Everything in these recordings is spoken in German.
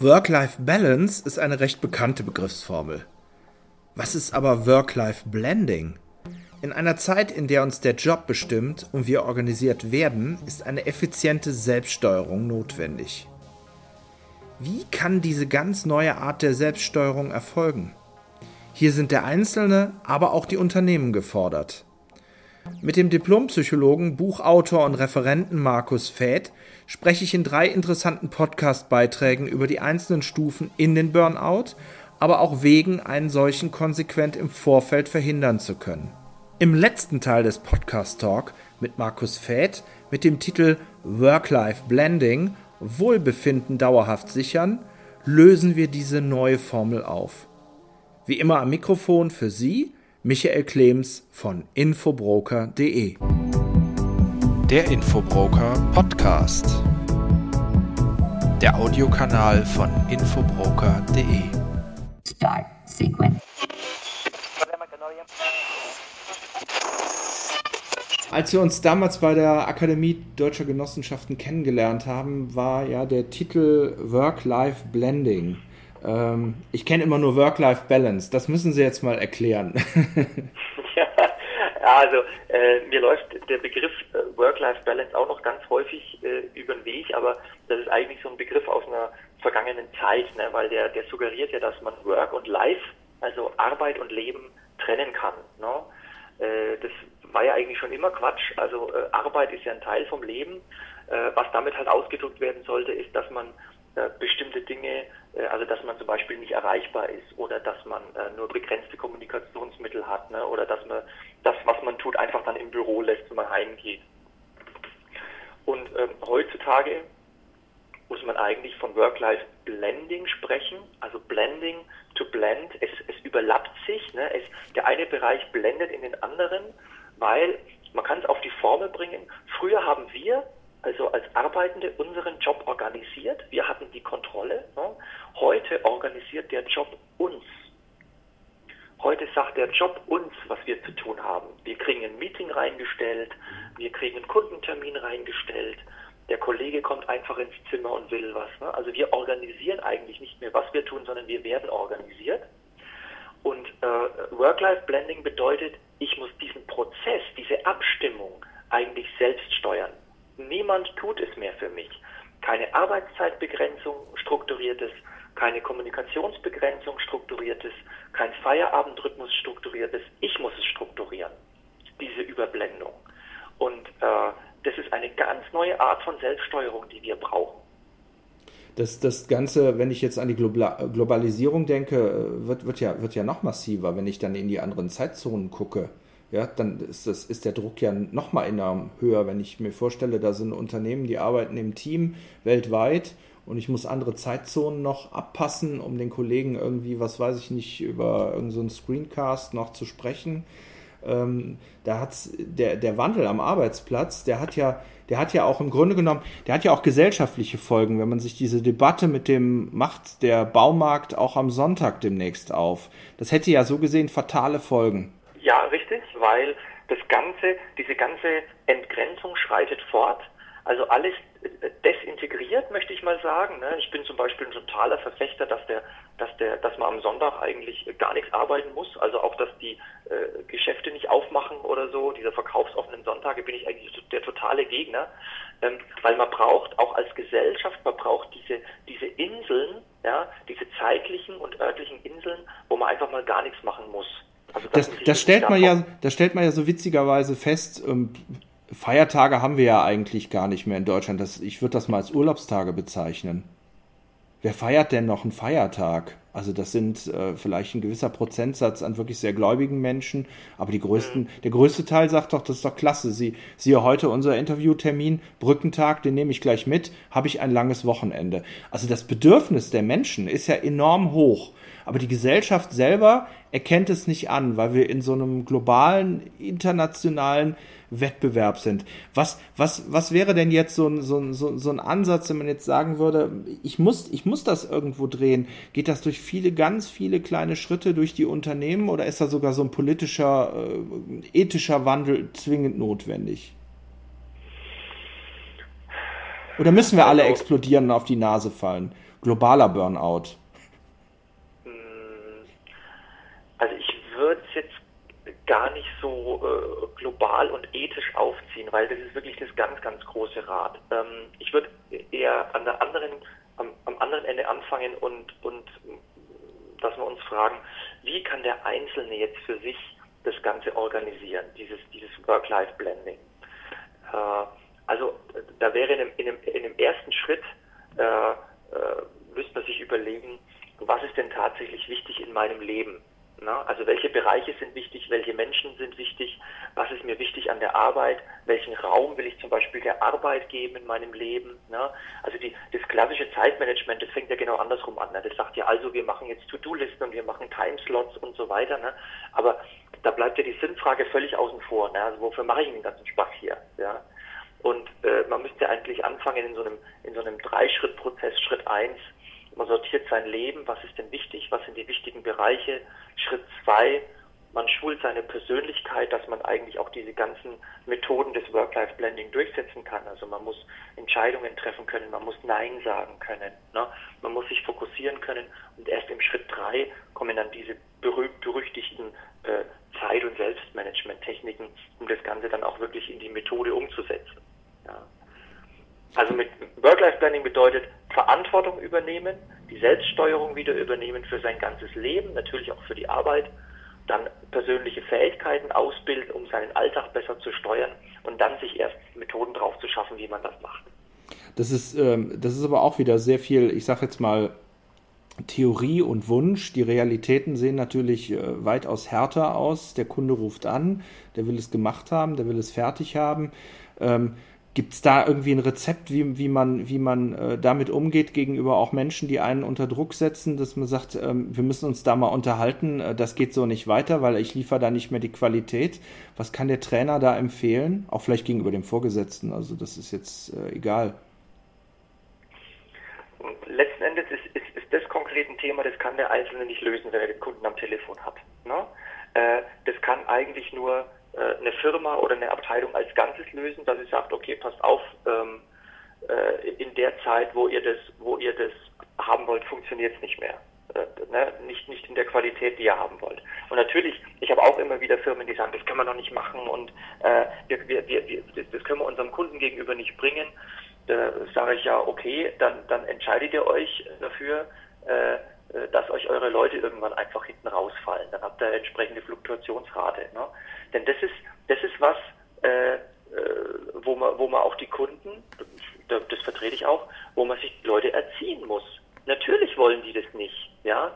Work-Life-Balance ist eine recht bekannte Begriffsformel. Was ist aber Work-Life-Blending? In einer Zeit, in der uns der Job bestimmt und wir organisiert werden, ist eine effiziente Selbststeuerung notwendig. Wie kann diese ganz neue Art der Selbststeuerung erfolgen? Hier sind der Einzelne, aber auch die Unternehmen gefordert. Mit dem Diplompsychologen, Buchautor und Referenten Markus Fäth spreche ich in drei interessanten Podcast-Beiträgen über die einzelnen Stufen in den Burnout, aber auch Wegen, einen solchen konsequent im Vorfeld verhindern zu können. Im letzten Teil des Podcast Talk mit Markus Fäth mit dem Titel Work-Life Blending Wohlbefinden dauerhaft sichern, lösen wir diese neue Formel auf. Wie immer am Mikrofon für Sie Michael Klems von infobroker.de. Der Infobroker Podcast. Der Audiokanal von infobroker.de. Start Sequence. Als wir uns damals bei der Akademie Deutscher Genossenschaften kennengelernt haben, war ja der Titel Work-Life Blending. Ähm, ich kenne immer nur Work-Life-Balance. Das müssen Sie jetzt mal erklären. ja, also äh, mir läuft der Begriff äh, Work-Life-Balance auch noch ganz häufig äh, über den Weg, aber das ist eigentlich so ein Begriff aus einer vergangenen Zeit, ne? weil der, der suggeriert ja, dass man Work und Life, also Arbeit und Leben, trennen kann. Ne? Äh, das war ja eigentlich schon immer Quatsch. Also äh, Arbeit ist ja ein Teil vom Leben. Was damit halt ausgedrückt werden sollte, ist, dass man bestimmte Dinge, äh, also dass man zum Beispiel nicht erreichbar ist oder dass man äh, nur begrenzte Kommunikationsmittel hat ne, oder dass man das, was man tut, einfach dann im Büro lässt, wenn man heimgeht. Und ähm, heutzutage muss man eigentlich von Work-Life-Blending sprechen, also Blending to Blend. Es, es überlappt sich, ne? es, der eine Bereich blendet in den anderen, weil man kann es auf die Formel bringen. Früher haben wir also als Arbeitende unseren Job organisiert. Wir hatten die Kontrolle. Ne? Heute organisiert der Job uns. Heute sagt der Job uns, was wir zu tun haben. Wir kriegen ein Meeting reingestellt, wir kriegen einen Kundentermin reingestellt, der Kollege kommt einfach ins Zimmer und will was. Ne? Also wir organisieren eigentlich nicht mehr, was wir tun, sondern wir werden organisiert. Und äh, Work-Life-Blending bedeutet, ich muss diesen Prozess, diese Abstimmung eigentlich selbst steuern. Niemand tut es mehr für mich. Keine Arbeitszeitbegrenzung strukturiertes, keine Kommunikationsbegrenzung strukturiertes, kein Feierabendrhythmus strukturiertes. Ich muss es strukturieren, diese Überblendung. Und äh, das ist eine ganz neue Art von Selbststeuerung, die wir brauchen. Das, das Ganze, wenn ich jetzt an die Globalisierung denke, wird, wird, ja, wird ja noch massiver, wenn ich dann in die anderen Zeitzonen gucke ja, dann ist, das, ist der Druck ja nochmal enorm höher, wenn ich mir vorstelle, da sind Unternehmen, die arbeiten im Team weltweit und ich muss andere Zeitzonen noch abpassen, um den Kollegen irgendwie, was weiß ich nicht, über irgendeinen so Screencast noch zu sprechen. Ähm, da hat's der, der Wandel am Arbeitsplatz, der hat ja, der hat ja auch im Grunde genommen, der hat ja auch gesellschaftliche Folgen, wenn man sich diese Debatte mit dem macht der Baumarkt auch am Sonntag demnächst auf. Das hätte ja so gesehen fatale Folgen. Ja, richtig, weil das Ganze, diese ganze Entgrenzung schreitet fort. Also alles äh, desintegriert, möchte ich mal sagen. Ne? Ich bin zum Beispiel ein totaler Verfechter, dass der, dass der, dass man am Sonntag eigentlich gar nichts arbeiten muss. Also auch, dass die äh, Geschäfte nicht aufmachen oder so. Diese verkaufsoffenen Sonntage bin ich eigentlich der totale Gegner, ähm, weil man braucht auch als Gesellschaft, man braucht diese diese Inseln, ja, diese zeitlichen und örtlichen Inseln, wo man einfach mal gar nichts machen muss. Also das, das, das stellt man ja, das stellt man ja so witzigerweise fest. Ähm, Feiertage haben wir ja eigentlich gar nicht mehr in Deutschland. Das, ich würde das mal als Urlaubstage bezeichnen. Wer feiert denn noch einen Feiertag? Also das sind äh, vielleicht ein gewisser Prozentsatz an wirklich sehr gläubigen Menschen, aber die größten, mhm. der größte Teil sagt doch, das ist doch klasse. Sie, siehe heute unser Interviewtermin, Brückentag, den nehme ich gleich mit, habe ich ein langes Wochenende. Also das Bedürfnis der Menschen ist ja enorm hoch. Aber die Gesellschaft selber erkennt es nicht an, weil wir in so einem globalen, internationalen Wettbewerb sind. Was, was, was wäre denn jetzt so ein, so, ein, so ein Ansatz, wenn man jetzt sagen würde, ich muss, ich muss das irgendwo drehen? Geht das durch viele, ganz viele kleine Schritte durch die Unternehmen oder ist da sogar so ein politischer, äh, ethischer Wandel zwingend notwendig? Oder müssen wir alle also explodieren und auf die Nase fallen? globaler Burnout? Also ich würde es jetzt gar nicht so äh, global und ethisch aufziehen, weil das ist wirklich das ganz, ganz große Rad. Ähm, ich würde eher an der anderen, am, am, anderen Ende anfangen und, und dass wir uns fragen, wie kann der Einzelne jetzt für sich das Ganze organisieren, dieses, dieses Work-Life-Blending. Äh, also da wäre in einem, in einem, in einem ersten Schritt, äh, äh, müsste man sich überlegen, was ist denn tatsächlich wichtig in meinem Leben? Na, also welche Bereiche sind wichtig, welche Menschen sind wichtig, was ist mir wichtig an der Arbeit, welchen Raum will ich zum Beispiel der Arbeit geben in meinem Leben. Na? Also die, das klassische Zeitmanagement, das fängt ja genau andersrum an. Ne? Das sagt ja also, wir machen jetzt To-Do-Listen und wir machen Timeslots und so weiter. Ne? Aber da bleibt ja die Sinnfrage völlig außen vor. Ne? Also wofür mache ich den ganzen Spaß hier? Ja? Und äh, man müsste eigentlich anfangen in so einem, in so einem Dreischritt-Prozess, Schritt eins man sortiert sein Leben, was ist denn wichtig, was sind die wichtigen Bereiche. Schritt zwei, man schult seine Persönlichkeit, dass man eigentlich auch diese ganzen Methoden des Work-Life-Blending durchsetzen kann. Also man muss Entscheidungen treffen können, man muss Nein sagen können, ne? man muss sich fokussieren können und erst im Schritt drei kommen dann diese berühmt-berüchtigten äh, Zeit- und Selbstmanagement-Techniken, um das Ganze dann auch wirklich in die Methode umzusetzen. Ja. Also mit Work-Life-Planning bedeutet Verantwortung übernehmen, die Selbststeuerung wieder übernehmen für sein ganzes Leben, natürlich auch für die Arbeit, dann persönliche Fähigkeiten ausbilden, um seinen Alltag besser zu steuern und dann sich erst Methoden drauf zu schaffen, wie man das macht. Das ist, ähm, das ist aber auch wieder sehr viel, ich sage jetzt mal, Theorie und Wunsch. Die Realitäten sehen natürlich äh, weitaus härter aus. Der Kunde ruft an, der will es gemacht haben, der will es fertig haben. Ähm, Gibt es da irgendwie ein Rezept, wie, wie man, wie man äh, damit umgeht gegenüber auch Menschen, die einen unter Druck setzen, dass man sagt, ähm, wir müssen uns da mal unterhalten, äh, das geht so nicht weiter, weil ich liefere da nicht mehr die Qualität. Was kann der Trainer da empfehlen? Auch vielleicht gegenüber dem Vorgesetzten, also das ist jetzt äh, egal. Letzten Endes ist, ist, ist das konkret ein Thema, das kann der Einzelne nicht lösen, wenn er den Kunden am Telefon hat. Ne? Äh, das kann eigentlich nur eine Firma oder eine Abteilung als Ganzes lösen, dass sie sagt, okay, passt auf, ähm, äh, in der Zeit, wo ihr das, wo ihr das haben wollt, funktioniert es nicht mehr. Äh, ne? nicht, nicht in der Qualität, die ihr haben wollt. Und natürlich, ich habe auch immer wieder Firmen, die sagen, das können wir noch nicht machen und äh, wir, wir, wir, das können wir unserem Kunden gegenüber nicht bringen. Da sage ich ja, okay, dann, dann entscheidet ihr euch dafür, äh, dass euch eure Leute irgendwann einfach hinten rausfallen. Dann habt ihr entsprechende Fluktuationsrate. Ne? Denn das ist, das ist was, äh, äh, wo, man, wo man auch die Kunden, das, das vertrete ich auch, wo man sich Leute erziehen muss. Natürlich wollen die das nicht, ja.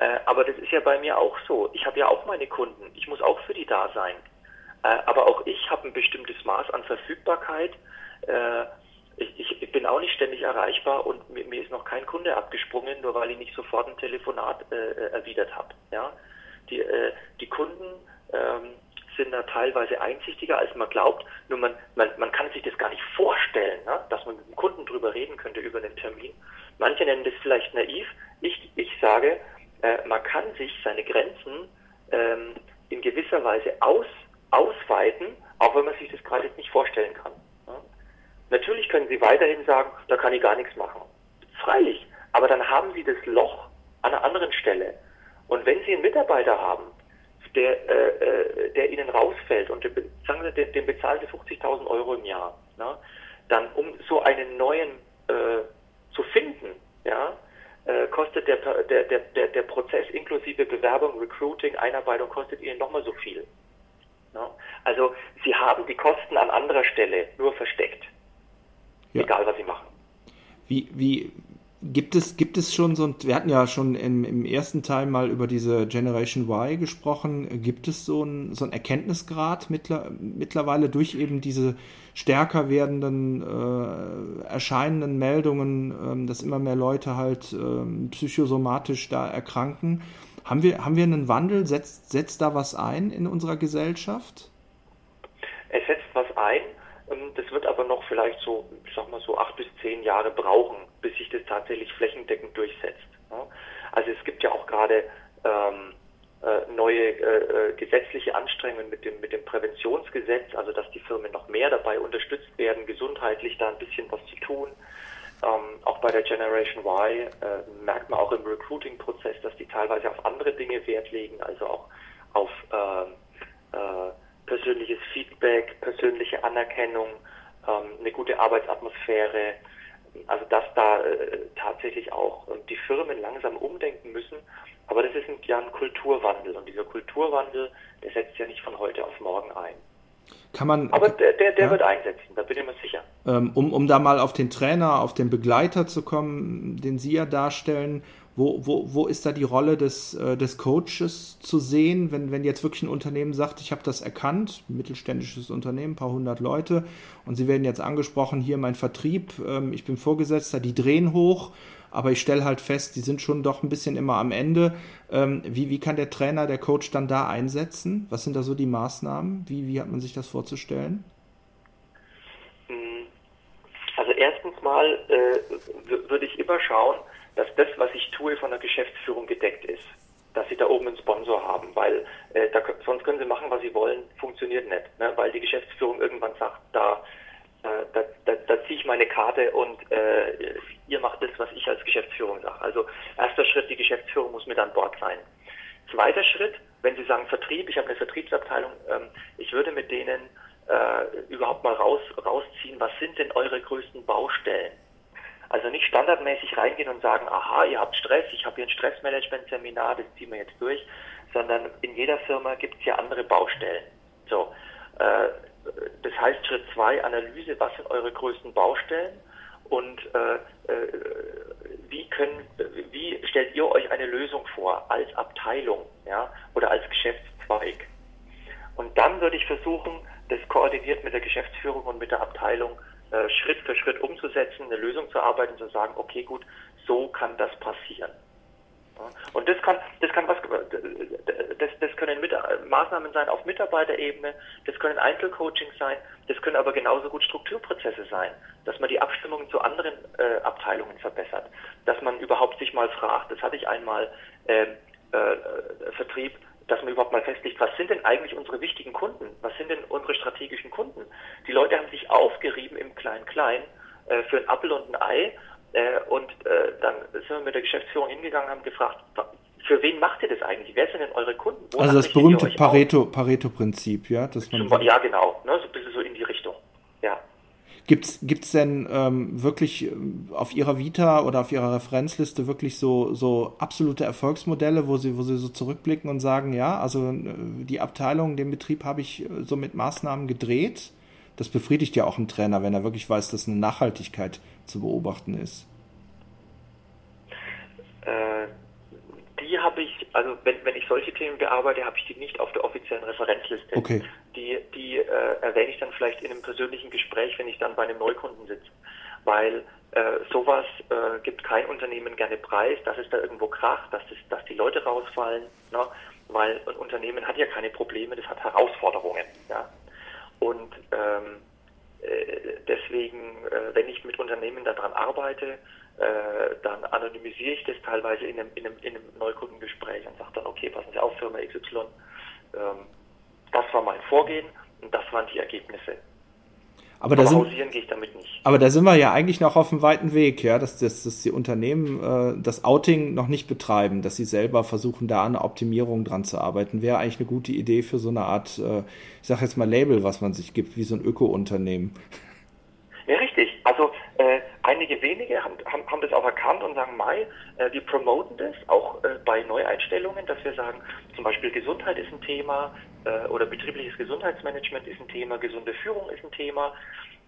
Äh, aber das ist ja bei mir auch so. Ich habe ja auch meine Kunden. Ich muss auch für die da sein. Äh, aber auch ich habe ein bestimmtes Maß an Verfügbarkeit. Äh, ich, ich, bin auch nicht ständig erreichbar und mir, mir, ist noch kein Kunde abgesprungen, nur weil ich nicht sofort ein Telefonat äh, erwidert habe. Ja? Die, äh, die Kunden ähm, sind da teilweise einsichtiger, als man glaubt. Nur man, man, man kann sich das gar nicht vorstellen, ne? dass man mit dem Kunden drüber reden könnte über einen Termin. Manche nennen das vielleicht naiv. Ich, ich sage, äh, man kann sich seine Grenzen ähm, in gewisser Weise aus, ausweiten, auch wenn man sich das gerade nicht vorstellen kann. Natürlich können Sie weiterhin sagen, da kann ich gar nichts machen. Freilich, aber dann haben Sie das Loch an einer anderen Stelle. Und wenn Sie einen Mitarbeiter haben, der, äh, äh, der ihnen rausfällt und den, sagen Sie, den, den bezahlen Sie 50.000 Euro im Jahr, ne? dann um so einen neuen äh, zu finden, ja, äh, kostet der, der, der, der Prozess inklusive Bewerbung, Recruiting, Einarbeitung kostet Ihnen nochmal so viel. Ne? Also Sie haben die Kosten an anderer Stelle nur versteckt, ja. egal was Sie machen. Wie, wie, Gibt es, gibt es schon so ein, wir hatten ja schon im, im ersten Teil mal über diese Generation Y gesprochen, gibt es so ein, so ein Erkenntnisgrad mittler, mittlerweile durch eben diese stärker werdenden, äh, erscheinenden Meldungen, äh, dass immer mehr Leute halt äh, psychosomatisch da erkranken? Haben wir, haben wir einen Wandel? Setzt, setzt da was ein in unserer Gesellschaft? Es setzt was ein. Ähm, das wird aber noch vielleicht so, ich sag mal so acht bis zehn Jahre brauchen, bis sich das tatsächlich flächendeckend durchsetzt. Also es gibt ja auch gerade ähm, äh, neue äh, äh, gesetzliche Anstrengungen mit dem, mit dem Präventionsgesetz, also dass die Firmen noch mehr dabei unterstützt werden, gesundheitlich da ein bisschen was zu tun. Ähm, auch bei der Generation Y äh, merkt man auch im Recruiting-Prozess, dass die teilweise auf andere Dinge Wert legen, also auch auf äh, persönliches Feedback, persönliche Anerkennung, ähm, eine gute Arbeitsatmosphäre. Also dass da äh, tatsächlich auch ähm, die Firmen langsam umdenken müssen. Aber das ist ein, ja ein Kulturwandel und dieser Kulturwandel, der setzt ja nicht von heute auf morgen ein. Kann man, Aber der, der, der ja? wird einsetzen, da bin ich mir sicher. Ähm, um, um da mal auf den Trainer, auf den Begleiter zu kommen, den Sie ja darstellen, wo, wo, wo ist da die Rolle des, äh, des Coaches zu sehen, wenn, wenn jetzt wirklich ein Unternehmen sagt, ich habe das erkannt, mittelständisches Unternehmen, ein paar hundert Leute, und Sie werden jetzt angesprochen, hier mein Vertrieb, ähm, ich bin Vorgesetzter, die drehen hoch, aber ich stelle halt fest, die sind schon doch ein bisschen immer am Ende. Ähm, wie, wie kann der Trainer, der Coach dann da einsetzen? Was sind da so die Maßnahmen? Wie, wie hat man sich das vorzustellen? Hm. Also erstens mal äh, würde ich immer schauen, dass das, was ich tue, von der Geschäftsführung gedeckt ist. Dass sie da oben einen Sponsor haben, weil äh, da, sonst können sie machen, was sie wollen, funktioniert nicht. Ne? Weil die Geschäftsführung irgendwann sagt, da, äh, da, da, da ziehe ich meine Karte und äh, ihr macht das, was ich als Geschäftsführung sage. Also erster Schritt, die Geschäftsführung muss mit an Bord sein. Zweiter Schritt, wenn Sie sagen Vertrieb, ich habe eine Vertriebsabteilung, ähm, ich würde mit denen äh, überhaupt mal raus, rausziehen, was sind denn eure größten Baustellen? Also nicht standardmäßig reingehen und sagen, aha, ihr habt Stress, ich habe hier ein Stressmanagement-Seminar, das ziehen wir jetzt durch, sondern in jeder Firma gibt es ja andere Baustellen. So, äh, das heißt Schritt zwei, Analyse, was sind eure größten Baustellen und äh, äh, wie können, wie stellt ihr euch eine Lösung vor als Abteilung, ja, oder als Geschäftszweig? Und dann würde ich versuchen, das koordiniert mit der Geschäftsführung und mit der Abteilung äh, Schritt für Schritt umzusetzen, eine Lösung zu arbeiten, zu sagen, okay, gut, so kann das passieren. Und das kann, das kann was, das, das können mit, Maßnahmen sein auf Mitarbeiterebene, das können Einzelcoachings sein, das können aber genauso gut Strukturprozesse sein, dass man die Abstimmungen zu anderen äh, Abteilungen verbessert, dass man überhaupt sich mal fragt, das hatte ich einmal ähm, äh, äh, Vertrieb, dass man überhaupt mal festlegt, was sind denn eigentlich unsere wichtigen Kunden? Was sind denn unsere strategischen Kunden? Die Leute haben sich aufgerieben im Klein-Klein äh, für ein Apfel und ein Ei äh, und äh, dann sind wir mit der Geschäftsführung hingegangen und haben gefragt, für wen macht ihr das eigentlich? Wer sind denn eure Kunden? Wo also das berühmte Pareto-Prinzip, Pareto ja? Dass man ja, genau. Ne, so ein bisschen so in die Richtung. Ja. Gibt es denn ähm, wirklich äh, auf Ihrer Vita oder auf Ihrer Referenzliste wirklich so, so absolute Erfolgsmodelle, wo Sie, wo Sie so zurückblicken und sagen, ja, also äh, die Abteilung, den Betrieb habe ich äh, so mit Maßnahmen gedreht? Das befriedigt ja auch einen Trainer, wenn er wirklich weiß, dass eine Nachhaltigkeit zu beobachten ist. Äh, die habe ich, also wenn, wenn ich solche Themen bearbeite, habe ich die nicht auf der offiziellen Referenzliste. Okay. Die, die äh, erwähne ich dann vielleicht in einem persönlichen Gespräch, wenn ich dann bei einem Neukunden sitze. Weil äh, sowas äh, gibt kein Unternehmen gerne preis, dass es da irgendwo kracht, dass, das, dass die Leute rausfallen. Ne? Weil ein Unternehmen hat ja keine Probleme, das hat Herausforderungen. Ja? Und ähm, äh, deswegen, äh, wenn ich mit Unternehmen daran arbeite, äh, dann anonymisiere ich das teilweise in einem, in einem, in einem Neukundengespräch und sage dann, okay, passen Sie auf, Firma XY, ähm, das war mein Vorgehen und das waren die Ergebnisse. Aber, da sind. Aber da sind wir ja eigentlich noch auf einem weiten Weg, ja, dass, dass, dass die Unternehmen äh, das Outing noch nicht betreiben, dass sie selber versuchen, da an Optimierung dran zu arbeiten. Wäre eigentlich eine gute Idee für so eine Art, äh, ich sag jetzt mal Label, was man sich gibt, wie so ein Öko-Unternehmen. Ja, richtig. Also äh, einige wenige haben, haben, haben das auch erkannt und sagen, Mai, äh, wir promoten das auch äh, bei Neueinstellungen, dass wir sagen, zum Beispiel Gesundheit ist ein Thema äh, oder betriebliches Gesundheitsmanagement ist ein Thema, gesunde Führung ist ein Thema.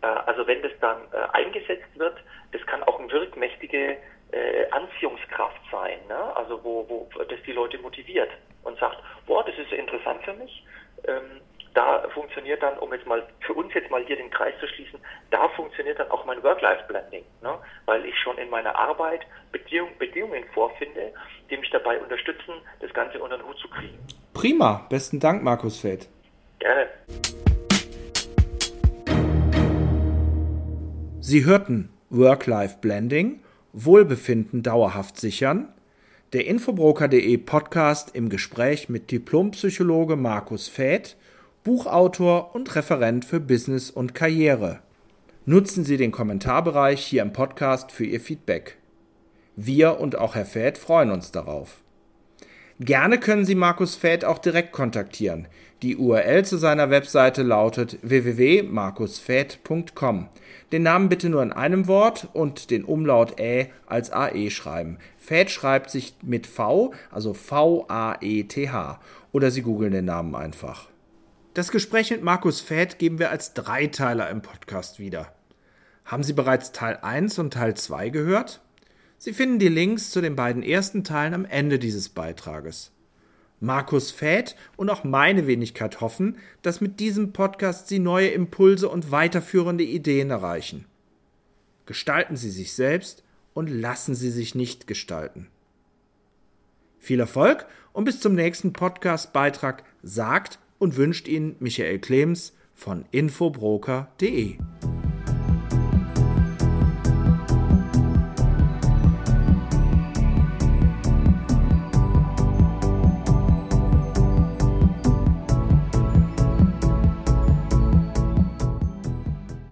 Äh, also wenn das dann äh, eingesetzt wird, das kann auch eine wirkmächtige äh, Anziehungskraft sein, ne? also wo, wo das die Leute motiviert und sagt, boah, das ist interessant für mich. Ähm, da funktioniert dann, um jetzt mal für uns jetzt mal hier den Kreis zu schließen, da funktioniert dann auch mein Work-Life-Blending, ne? weil ich schon in meiner Arbeit Bedingung, Bedingungen vorfinde, die mich dabei unterstützen, das Ganze unter den Hut zu kriegen. Prima, besten Dank, Markus Feld. Gerne. Sie hörten Work-Life-Blending, Wohlbefinden dauerhaft sichern, der Infobroker.de Podcast im Gespräch mit Diplompsychologe Markus Fäth Buchautor und Referent für Business und Karriere. Nutzen Sie den Kommentarbereich hier im Podcast für Ihr Feedback. Wir und auch Herr Fäth freuen uns darauf. Gerne können Sie Markus Fäth auch direkt kontaktieren. Die URL zu seiner Webseite lautet www.markusfäth.com. Den Namen bitte nur in einem Wort und den Umlaut Ä als AE schreiben. Fäth schreibt sich mit V, also V-A-E-T-H. Oder Sie googeln den Namen einfach. Das Gespräch mit Markus Fäth geben wir als Dreiteiler im Podcast wieder. Haben Sie bereits Teil 1 und Teil 2 gehört? Sie finden die Links zu den beiden ersten Teilen am Ende dieses Beitrages. Markus Fäth und auch meine Wenigkeit hoffen, dass mit diesem Podcast Sie neue Impulse und weiterführende Ideen erreichen. Gestalten Sie sich selbst und lassen Sie sich nicht gestalten. Viel Erfolg und bis zum nächsten Podcast-Beitrag sagt und wünscht Ihnen Michael Clems von infobroker.de.